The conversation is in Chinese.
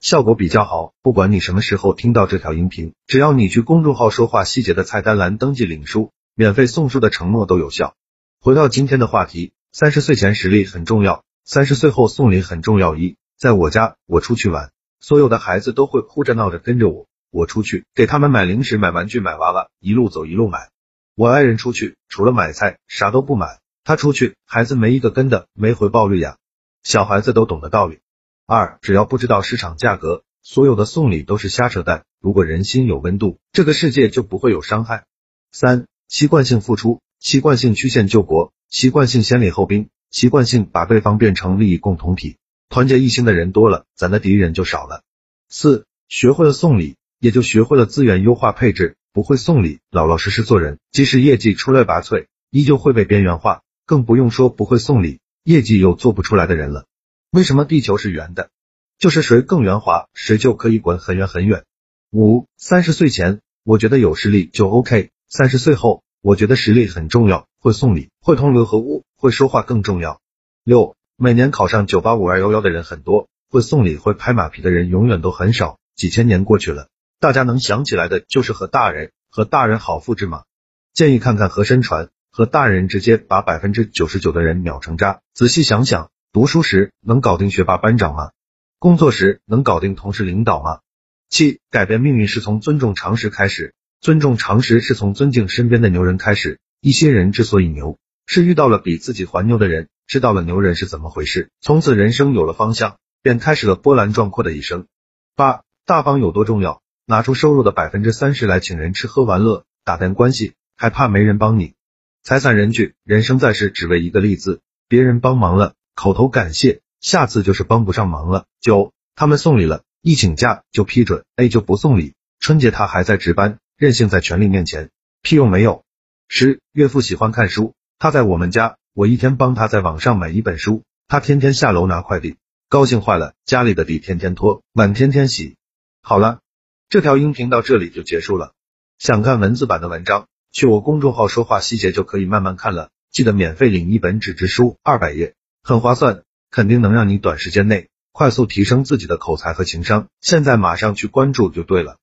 效果比较好，不管你什么时候听到这条音频，只要你去公众号说话细节的菜单栏登记领书，免费送书的承诺都有效。回到今天的话题，三十岁前实力很重要，三十岁后送礼很重要。一，在我家，我出去玩，所有的孩子都会哭着闹着跟着我，我出去给他们买零食、买玩具、买娃娃，一路走一路买。我爱人出去，除了买菜啥都不买，他出去，孩子没一个跟的，没回报率呀。小孩子都懂得道理。二，只要不知道市场价格，所有的送礼都是瞎扯淡。如果人心有温度，这个世界就不会有伤害。三，习惯性付出，习惯性曲线救国，习惯性先礼后兵，习惯性把对方变成利益共同体。团结一心的人多了，咱的敌人就少了。四，学会了送礼，也就学会了资源优化配置。不会送礼，老老实实做人，即使业绩出类拔萃，依旧会被边缘化。更不用说不会送礼，业绩又做不出来的人了。为什么地球是圆的？就是谁更圆滑，谁就可以滚很远很远。五三十岁前，我觉得有实力就 OK；三十岁后，我觉得实力很重要，会送礼，会同流合污，会说话更重要。六每年考上九八五二幺幺的人很多，会送礼会拍马屁的人永远都很少。几千年过去了，大家能想起来的就是和大人，和大人好复制吗？建议看看和珅传，和大人直接把百分之九十九的人秒成渣。仔细想想。读书时能搞定学霸班长吗？工作时能搞定同事领导吗？七，改变命运是从尊重常识开始，尊重常识是从尊敬身边的牛人开始。一些人之所以牛，是遇到了比自己还牛的人，知道了牛人是怎么回事，从此人生有了方向，便开始了波澜壮阔的一生。八，大方有多重要？拿出收入的百分之三十来请人吃喝玩乐，打点关系，还怕没人帮你？财散人聚，人生在世只为一个利字，别人帮忙了。口头感谢，下次就是帮不上忙了。九，他们送礼了，一请假就批准，A 就不送礼。春节他还在值班，任性在权力面前屁用没有。十，岳父喜欢看书，他在我们家，我一天帮他在网上买一本书，他天天下楼拿快递，高兴坏了，家里的地天天拖，碗天天洗。好了，这条音频到这里就结束了。想看文字版的文章，去我公众号说话细节就可以慢慢看了。记得免费领一本纸质书，二百页。很划算，肯定能让你短时间内快速提升自己的口才和情商。现在马上去关注就对了。